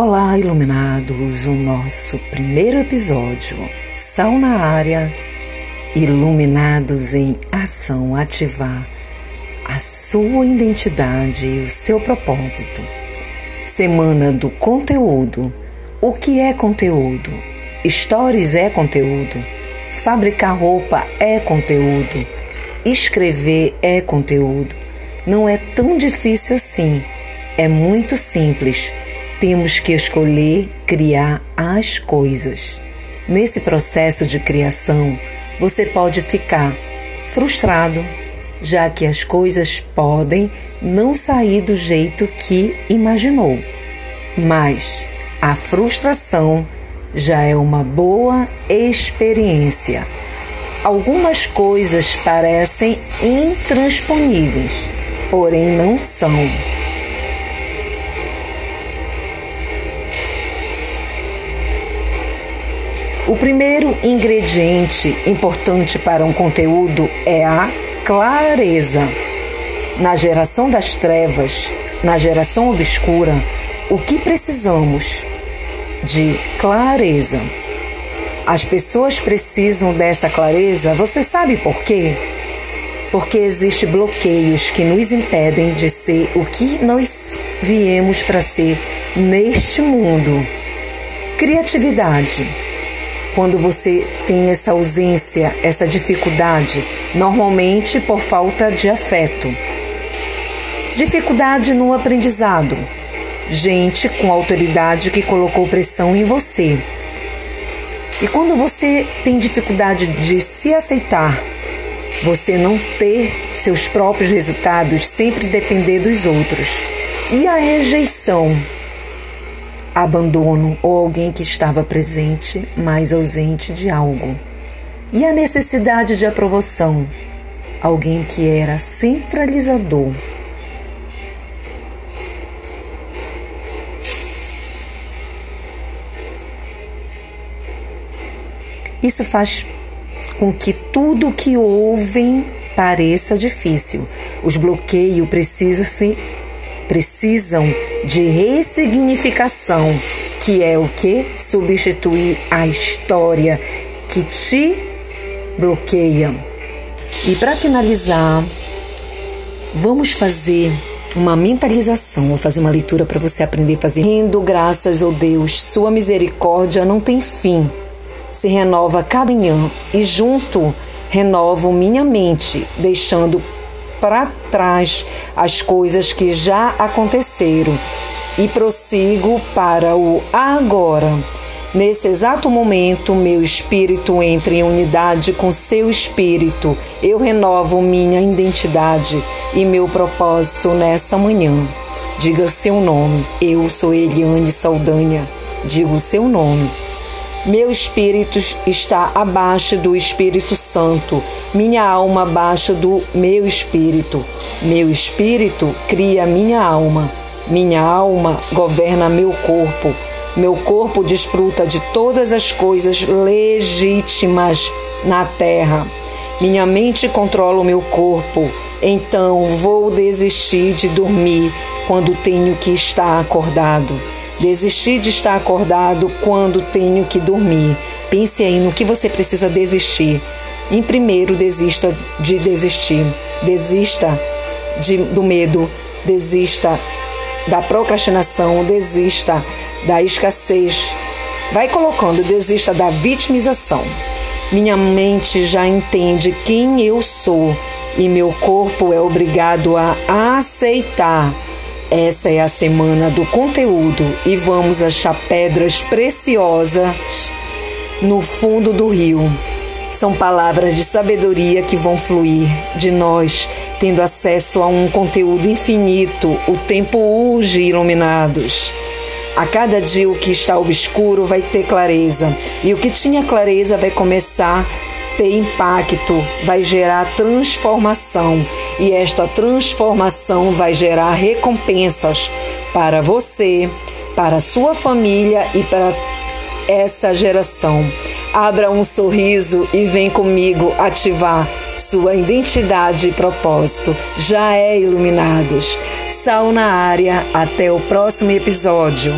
Olá, iluminados! O nosso primeiro episódio, Sal na área, iluminados em ação, ativar a sua identidade e o seu propósito. Semana do conteúdo. O que é conteúdo? Stories é conteúdo. Fabricar roupa é conteúdo. Escrever é conteúdo. Não é tão difícil assim. É muito simples temos que escolher criar as coisas. Nesse processo de criação, você pode ficar frustrado, já que as coisas podem não sair do jeito que imaginou. Mas a frustração já é uma boa experiência. Algumas coisas parecem intransponíveis, porém não são. O primeiro ingrediente importante para um conteúdo é a clareza. Na geração das trevas, na geração obscura, o que precisamos? De clareza. As pessoas precisam dessa clareza, você sabe por quê? Porque existem bloqueios que nos impedem de ser o que nós viemos para ser neste mundo. Criatividade quando você tem essa ausência, essa dificuldade, normalmente por falta de afeto. Dificuldade no aprendizado. Gente com autoridade que colocou pressão em você. E quando você tem dificuldade de se aceitar, você não ter seus próprios resultados, sempre depender dos outros. E a rejeição abandono ou alguém que estava presente, mas ausente de algo. E a necessidade de aprovação, alguém que era centralizador. Isso faz com que tudo que ouvem pareça difícil. Os bloqueios precisam se precisam de ressignificação, que é o que? Substituir a história que te bloqueia. E para finalizar, vamos fazer uma mentalização, vou fazer uma leitura para você aprender a fazer. Rindo graças ao Deus, sua misericórdia não tem fim. Se renova cada manhã e junto renovo minha mente, deixando para trás as coisas que já aconteceram e prossigo para o agora. Nesse exato momento, meu espírito entra em unidade com seu espírito. Eu renovo minha identidade e meu propósito nessa manhã. Diga seu nome. Eu sou Eliane Saldanha. Digo seu nome. Meu espírito está abaixo do Espírito Santo, minha alma abaixo do meu espírito. Meu espírito cria minha alma, minha alma governa meu corpo. Meu corpo desfruta de todas as coisas legítimas na terra. Minha mente controla o meu corpo. Então vou desistir de dormir quando tenho que estar acordado. Desistir de estar acordado quando tenho que dormir. Pense aí no que você precisa desistir. Em primeiro, desista de desistir. Desista de, do medo. Desista da procrastinação. Desista da escassez. Vai colocando, desista da vitimização. Minha mente já entende quem eu sou e meu corpo é obrigado a aceitar essa é a semana do conteúdo e vamos achar pedras preciosas no fundo do rio. São palavras de sabedoria que vão fluir de nós, tendo acesso a um conteúdo infinito. O tempo urge, iluminados. A cada dia o que está obscuro vai ter clareza, e o que tinha clareza vai começar ter impacto, vai gerar transformação e esta transformação vai gerar recompensas para você, para sua família e para essa geração. Abra um sorriso e vem comigo ativar sua identidade e propósito. Já é iluminados. Sal na área. Até o próximo episódio.